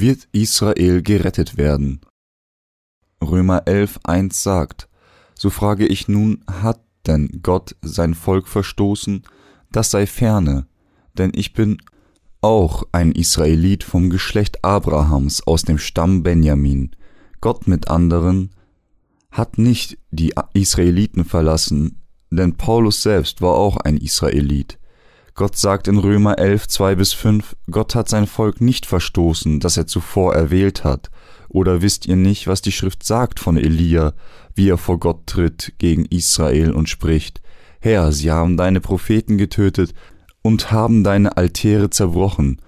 wird Israel gerettet werden. Römer 11, 1 sagt, so frage ich nun, hat denn Gott sein Volk verstoßen? Das sei ferne, denn ich bin auch ein Israelit vom Geschlecht Abrahams aus dem Stamm Benjamin. Gott mit anderen hat nicht die Israeliten verlassen, denn Paulus selbst war auch ein Israelit. Gott sagt in Römer 11, 2 bis 5, Gott hat sein Volk nicht verstoßen, das er zuvor erwählt hat. Oder wisst ihr nicht, was die Schrift sagt von Elia, wie er vor Gott tritt gegen Israel und spricht, Herr, sie haben deine Propheten getötet und haben deine Altäre zerbrochen.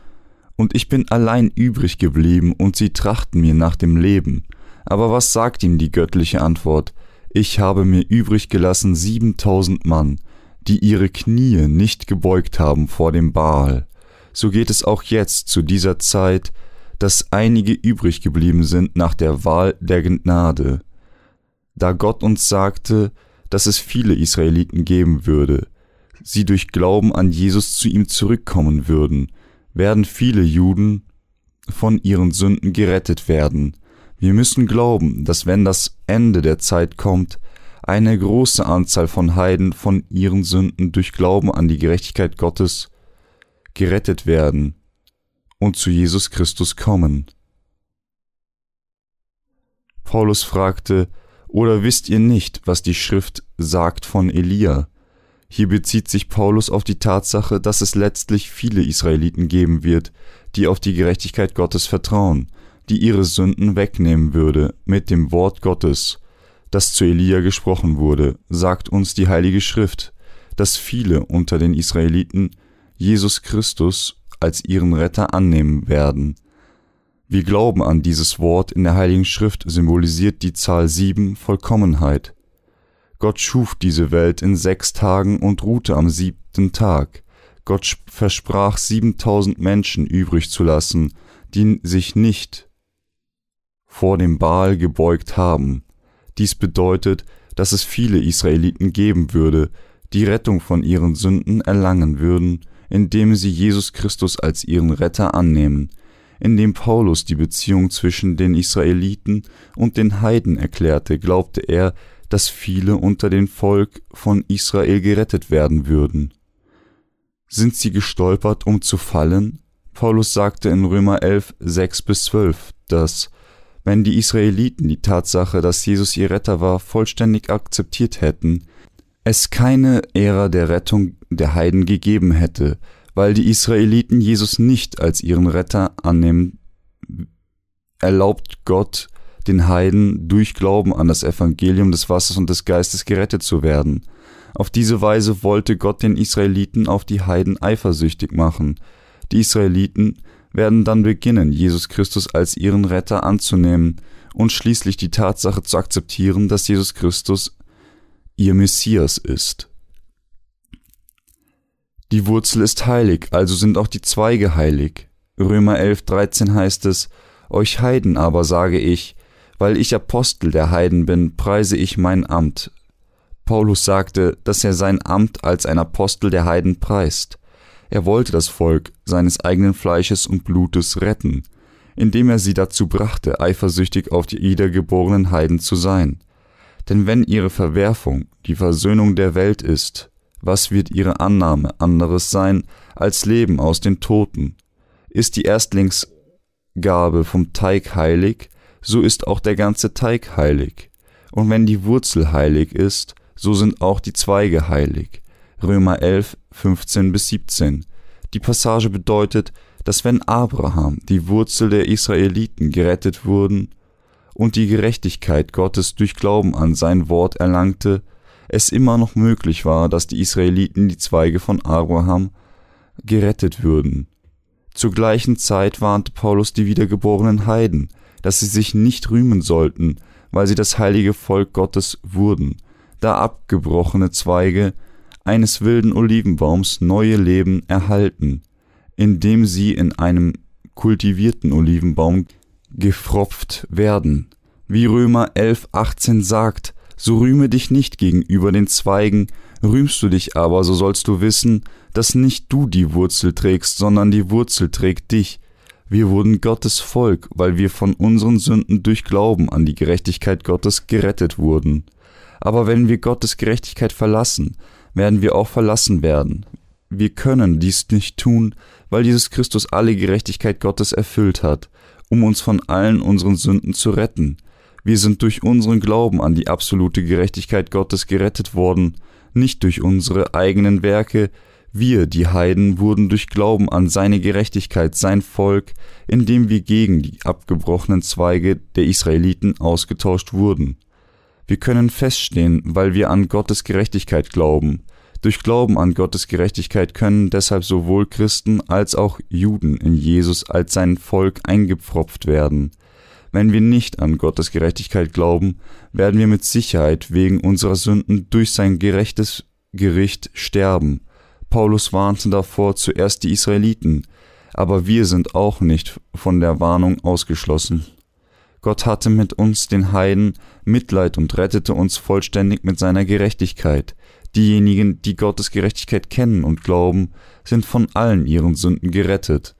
Und ich bin allein übrig geblieben und sie trachten mir nach dem Leben. Aber was sagt ihm die göttliche Antwort? Ich habe mir übrig gelassen siebentausend Mann, die ihre Knie nicht gebeugt haben vor dem Baal. So geht es auch jetzt zu dieser Zeit, dass einige übrig geblieben sind nach der Wahl der Gnade. Da Gott uns sagte, dass es viele Israeliten geben würde, sie durch Glauben an Jesus zu ihm zurückkommen würden, werden viele Juden von ihren Sünden gerettet werden. Wir müssen glauben, dass wenn das Ende der Zeit kommt, eine große Anzahl von Heiden von ihren Sünden durch Glauben an die Gerechtigkeit Gottes gerettet werden und zu Jesus Christus kommen. Paulus fragte, oder wisst ihr nicht, was die Schrift sagt von Elia? Hier bezieht sich Paulus auf die Tatsache, dass es letztlich viele Israeliten geben wird, die auf die Gerechtigkeit Gottes vertrauen, die ihre Sünden wegnehmen würde mit dem Wort Gottes das zu Elia gesprochen wurde, sagt uns die Heilige Schrift, dass viele unter den Israeliten Jesus Christus als ihren Retter annehmen werden. Wir glauben an dieses Wort in der Heiligen Schrift symbolisiert die Zahl sieben Vollkommenheit. Gott schuf diese Welt in sechs Tagen und ruhte am siebten Tag. Gott versprach siebentausend Menschen übrig zu lassen, die sich nicht vor dem Baal gebeugt haben. Dies bedeutet, dass es viele Israeliten geben würde, die Rettung von ihren Sünden erlangen würden, indem sie Jesus Christus als ihren Retter annehmen, indem Paulus die Beziehung zwischen den Israeliten und den Heiden erklärte, glaubte er, dass viele unter dem Volk von Israel gerettet werden würden. Sind sie gestolpert, um zu fallen? Paulus sagte in Römer 11, 6 bis 12, dass wenn die Israeliten die Tatsache, dass Jesus ihr Retter war, vollständig akzeptiert hätten, es keine Ära der Rettung der Heiden gegeben hätte, weil die Israeliten Jesus nicht als ihren Retter annehmen, erlaubt Gott den Heiden durch Glauben an das Evangelium des Wassers und des Geistes gerettet zu werden. Auf diese Weise wollte Gott den Israeliten auf die Heiden eifersüchtig machen. Die Israeliten werden dann beginnen, Jesus Christus als ihren Retter anzunehmen und schließlich die Tatsache zu akzeptieren, dass Jesus Christus ihr Messias ist. Die Wurzel ist heilig, also sind auch die Zweige heilig. Römer 11, 13 heißt es, Euch Heiden aber sage ich, weil ich Apostel der Heiden bin, preise ich mein Amt. Paulus sagte, dass er sein Amt als ein Apostel der Heiden preist. Er wollte das Volk seines eigenen Fleisches und Blutes retten, indem er sie dazu brachte, eifersüchtig auf die wiedergeborenen Heiden zu sein. Denn wenn ihre Verwerfung die Versöhnung der Welt ist, was wird ihre Annahme anderes sein als Leben aus den Toten? Ist die Erstlingsgabe vom Teig heilig, so ist auch der ganze Teig heilig. Und wenn die Wurzel heilig ist, so sind auch die Zweige heilig. Römer 11, 15 bis 17. Die Passage bedeutet, dass wenn Abraham, die Wurzel der Israeliten, gerettet wurden und die Gerechtigkeit Gottes durch Glauben an sein Wort erlangte, es immer noch möglich war, dass die Israeliten die Zweige von Abraham gerettet würden. Zur gleichen Zeit warnte Paulus die wiedergeborenen Heiden, dass sie sich nicht rühmen sollten, weil sie das heilige Volk Gottes wurden, da abgebrochene Zweige eines wilden Olivenbaums neue Leben erhalten, indem sie in einem kultivierten Olivenbaum gefropft werden. Wie Römer 11, 18 sagt, so rühme dich nicht gegenüber den Zweigen, rühmst du dich aber, so sollst du wissen, dass nicht du die Wurzel trägst, sondern die Wurzel trägt dich. Wir wurden Gottes Volk, weil wir von unseren Sünden durch Glauben an die Gerechtigkeit Gottes gerettet wurden. Aber wenn wir Gottes Gerechtigkeit verlassen, werden wir auch verlassen werden. Wir können dies nicht tun, weil Jesus Christus alle Gerechtigkeit Gottes erfüllt hat, um uns von allen unseren Sünden zu retten. Wir sind durch unseren Glauben an die absolute Gerechtigkeit Gottes gerettet worden, nicht durch unsere eigenen Werke, wir, die Heiden, wurden durch Glauben an seine Gerechtigkeit sein Volk, indem wir gegen die abgebrochenen Zweige der Israeliten ausgetauscht wurden. Wir können feststehen, weil wir an Gottes Gerechtigkeit glauben. Durch Glauben an Gottes Gerechtigkeit können deshalb sowohl Christen als auch Juden in Jesus als sein Volk eingepfropft werden. Wenn wir nicht an Gottes Gerechtigkeit glauben, werden wir mit Sicherheit wegen unserer Sünden durch sein gerechtes Gericht sterben. Paulus warnte davor zuerst die Israeliten, aber wir sind auch nicht von der Warnung ausgeschlossen. Gott hatte mit uns, den Heiden, Mitleid und rettete uns vollständig mit seiner Gerechtigkeit. Diejenigen, die Gottes Gerechtigkeit kennen und glauben, sind von allen ihren Sünden gerettet.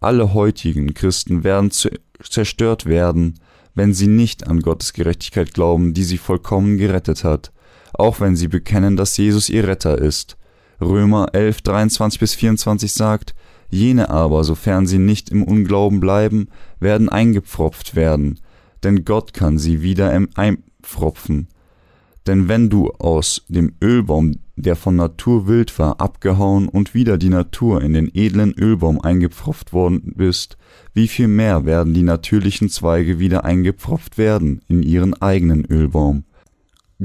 Alle heutigen Christen werden zerstört werden, wenn sie nicht an Gottes Gerechtigkeit glauben, die sie vollkommen gerettet hat, auch wenn sie bekennen, dass Jesus ihr Retter ist. Römer 11, 23 bis 24 sagt, Jene aber, sofern sie nicht im Unglauben bleiben, werden eingepfropft werden, denn Gott kann sie wieder einpfropfen. Denn wenn du aus dem Ölbaum, der von Natur wild war, abgehauen und wieder die Natur in den edlen Ölbaum eingepfropft worden bist, wie viel mehr werden die natürlichen Zweige wieder eingepfropft werden in ihren eigenen Ölbaum.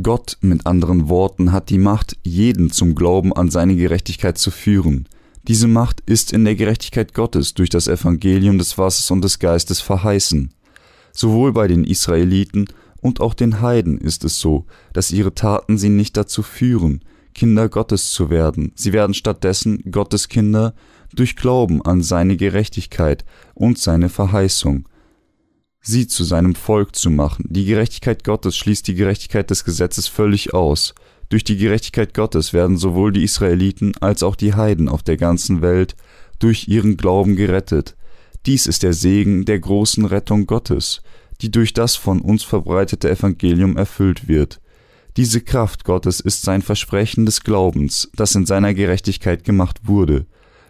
Gott, mit anderen Worten, hat die Macht, jeden zum Glauben an seine Gerechtigkeit zu führen, diese Macht ist in der Gerechtigkeit Gottes durch das Evangelium des Wassers und des Geistes verheißen. Sowohl bei den Israeliten und auch den Heiden ist es so, dass ihre Taten sie nicht dazu führen, Kinder Gottes zu werden. Sie werden stattdessen Gottes Kinder durch Glauben an seine Gerechtigkeit und seine Verheißung, sie zu seinem Volk zu machen. Die Gerechtigkeit Gottes schließt die Gerechtigkeit des Gesetzes völlig aus, durch die Gerechtigkeit Gottes werden sowohl die Israeliten als auch die Heiden auf der ganzen Welt durch ihren Glauben gerettet. Dies ist der Segen der großen Rettung Gottes, die durch das von uns verbreitete Evangelium erfüllt wird. Diese Kraft Gottes ist sein Versprechen des Glaubens, das in seiner Gerechtigkeit gemacht wurde.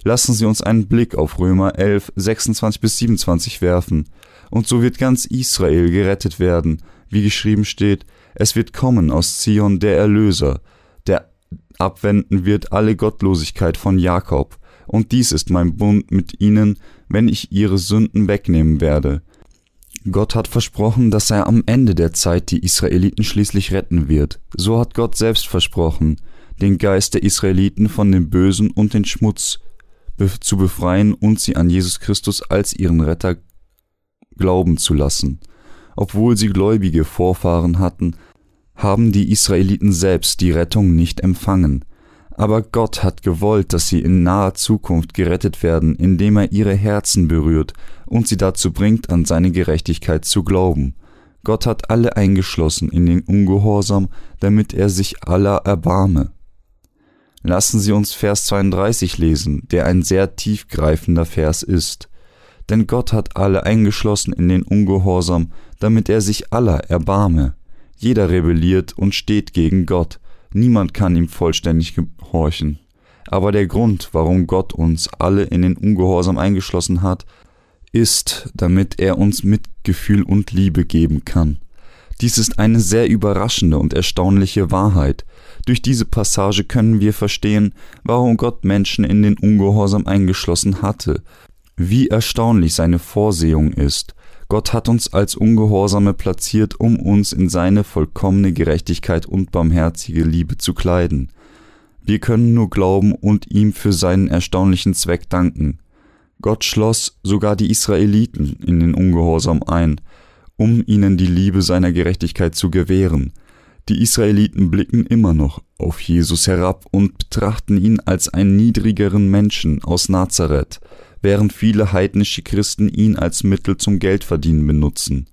Lassen Sie uns einen Blick auf Römer 11, 26 bis 27 werfen. Und so wird ganz Israel gerettet werden, wie geschrieben steht, es wird kommen aus Zion der Erlöser, der abwenden wird alle Gottlosigkeit von Jakob, und dies ist mein Bund mit ihnen, wenn ich ihre Sünden wegnehmen werde. Gott hat versprochen, dass er am Ende der Zeit die Israeliten schließlich retten wird. So hat Gott selbst versprochen, den Geist der Israeliten von dem Bösen und den Schmutz zu befreien und sie an Jesus Christus als ihren Retter glauben zu lassen. Obwohl sie gläubige Vorfahren hatten, haben die Israeliten selbst die Rettung nicht empfangen. Aber Gott hat gewollt, dass sie in naher Zukunft gerettet werden, indem er ihre Herzen berührt und sie dazu bringt, an seine Gerechtigkeit zu glauben. Gott hat alle eingeschlossen in den Ungehorsam, damit er sich aller erbarme. Lassen Sie uns Vers 32 lesen, der ein sehr tiefgreifender Vers ist. Denn Gott hat alle eingeschlossen in den Ungehorsam, damit er sich aller erbarme. Jeder rebelliert und steht gegen Gott. Niemand kann ihm vollständig gehorchen. Aber der Grund, warum Gott uns alle in den Ungehorsam eingeschlossen hat, ist, damit er uns Mitgefühl und Liebe geben kann. Dies ist eine sehr überraschende und erstaunliche Wahrheit. Durch diese Passage können wir verstehen, warum Gott Menschen in den Ungehorsam eingeschlossen hatte, wie erstaunlich seine Vorsehung ist, Gott hat uns als Ungehorsame platziert, um uns in seine vollkommene Gerechtigkeit und barmherzige Liebe zu kleiden. Wir können nur glauben und ihm für seinen erstaunlichen Zweck danken. Gott schloss sogar die Israeliten in den Ungehorsam ein, um ihnen die Liebe seiner Gerechtigkeit zu gewähren. Die Israeliten blicken immer noch auf Jesus herab und betrachten ihn als einen niedrigeren Menschen aus Nazareth, während viele heidnische Christen ihn als Mittel zum Geldverdienen benutzen.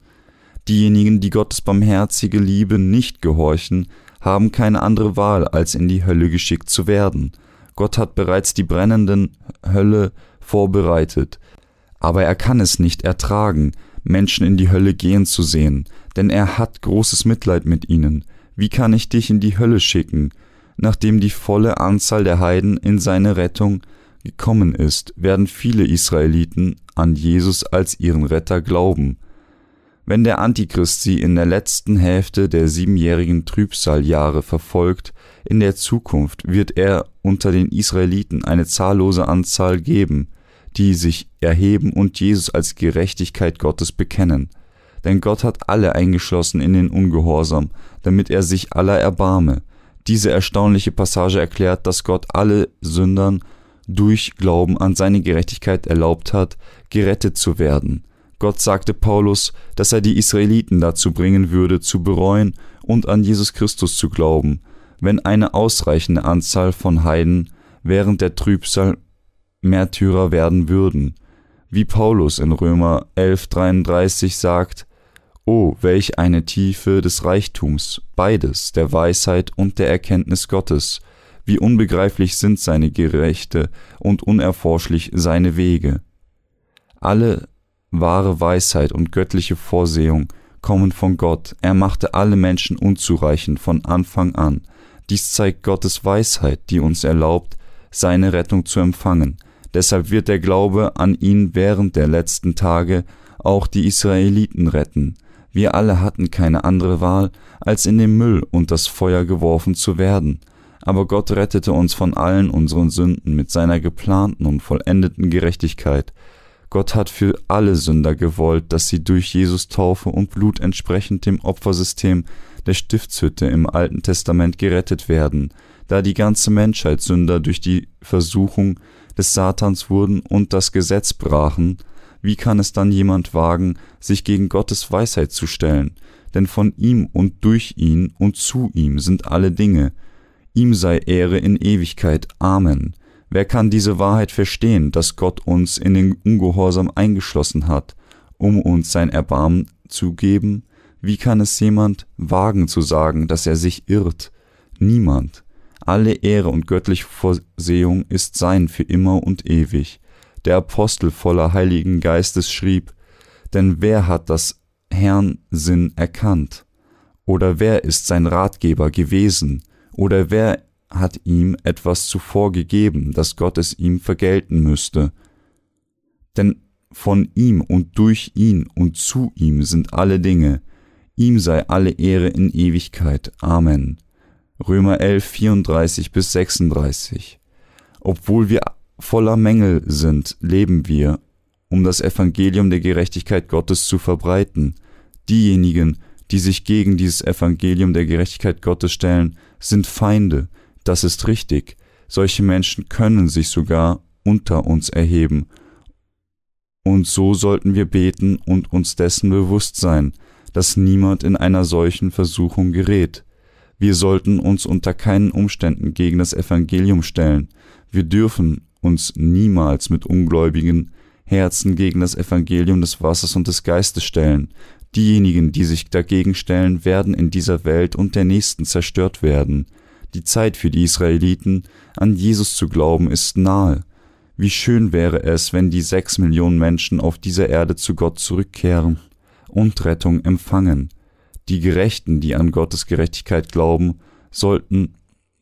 Diejenigen, die Gottes barmherzige Liebe nicht gehorchen, haben keine andere Wahl, als in die Hölle geschickt zu werden. Gott hat bereits die brennenden Hölle vorbereitet. Aber er kann es nicht ertragen, Menschen in die Hölle gehen zu sehen, denn er hat großes Mitleid mit ihnen. Wie kann ich dich in die Hölle schicken? Nachdem die volle Anzahl der Heiden in seine Rettung gekommen ist, werden viele Israeliten an Jesus als ihren Retter glauben. Wenn der Antichrist sie in der letzten Hälfte der siebenjährigen Trübsaljahre verfolgt, in der Zukunft wird er unter den Israeliten eine zahllose Anzahl geben, die sich erheben und Jesus als Gerechtigkeit Gottes bekennen. Denn Gott hat alle eingeschlossen in den Ungehorsam, damit er sich aller erbarme. Diese erstaunliche Passage erklärt, dass Gott alle Sündern durch Glauben an seine Gerechtigkeit erlaubt hat, gerettet zu werden. Gott sagte Paulus, dass er die Israeliten dazu bringen würde, zu bereuen und an Jesus Christus zu glauben, wenn eine ausreichende Anzahl von Heiden während der Trübsal Märtyrer werden würden, wie Paulus in Römer 11:33 sagt, O, welch eine Tiefe des Reichtums, beides, der Weisheit und der Erkenntnis Gottes, wie unbegreiflich sind seine Gerechte und unerforschlich seine Wege. Alle wahre Weisheit und göttliche Vorsehung kommen von Gott, er machte alle Menschen unzureichend von Anfang an. Dies zeigt Gottes Weisheit, die uns erlaubt, seine Rettung zu empfangen. Deshalb wird der Glaube an ihn während der letzten Tage auch die Israeliten retten. Wir alle hatten keine andere Wahl, als in den Müll und das Feuer geworfen zu werden aber Gott rettete uns von allen unseren Sünden mit seiner geplanten und vollendeten Gerechtigkeit. Gott hat für alle Sünder gewollt, dass sie durch Jesus Taufe und Blut entsprechend dem Opfersystem der Stiftshütte im Alten Testament gerettet werden, da die ganze Menschheit Sünder durch die Versuchung des Satans wurden und das Gesetz brachen, wie kann es dann jemand wagen, sich gegen Gottes Weisheit zu stellen? Denn von ihm und durch ihn und zu ihm sind alle Dinge, Ihm sei Ehre in Ewigkeit. Amen. Wer kann diese Wahrheit verstehen, dass Gott uns in den Ungehorsam eingeschlossen hat, um uns sein Erbarmen zu geben? Wie kann es jemand wagen zu sagen, dass er sich irrt? Niemand. Alle Ehre und göttliche Vorsehung ist sein für immer und ewig. Der Apostel voller Heiligen Geistes schrieb, denn wer hat das Herrn Sinn erkannt? Oder wer ist sein Ratgeber gewesen? Oder wer hat ihm etwas zuvor gegeben, dass Gott es ihm vergelten müsste? Denn von ihm und durch ihn und zu ihm sind alle Dinge, ihm sei alle Ehre in Ewigkeit. Amen. Römer 11, 34 bis 36. Obwohl wir voller Mängel sind, leben wir, um das Evangelium der Gerechtigkeit Gottes zu verbreiten. Diejenigen, die sich gegen dieses Evangelium der Gerechtigkeit Gottes stellen, sind Feinde, das ist richtig, solche Menschen können sich sogar unter uns erheben, und so sollten wir beten und uns dessen bewusst sein, dass niemand in einer solchen Versuchung gerät. Wir sollten uns unter keinen Umständen gegen das Evangelium stellen, wir dürfen uns niemals mit ungläubigen Herzen gegen das Evangelium des Wassers und des Geistes stellen, Diejenigen, die sich dagegen stellen, werden in dieser Welt und der nächsten zerstört werden. Die Zeit für die Israeliten, an Jesus zu glauben, ist nahe. Wie schön wäre es, wenn die sechs Millionen Menschen auf dieser Erde zu Gott zurückkehren und Rettung empfangen. Die Gerechten, die an Gottes Gerechtigkeit glauben, sollten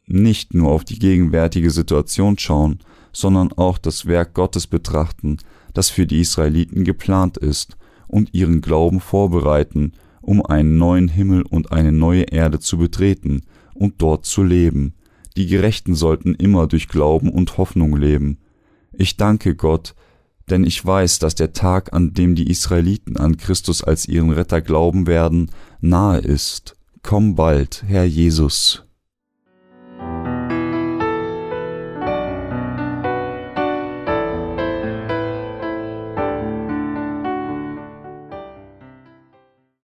nicht nur auf die gegenwärtige Situation schauen, sondern auch das Werk Gottes betrachten, das für die Israeliten geplant ist und ihren Glauben vorbereiten, um einen neuen Himmel und eine neue Erde zu betreten und dort zu leben. Die Gerechten sollten immer durch Glauben und Hoffnung leben. Ich danke Gott, denn ich weiß, dass der Tag, an dem die Israeliten an Christus als ihren Retter glauben werden, nahe ist. Komm bald, Herr Jesus.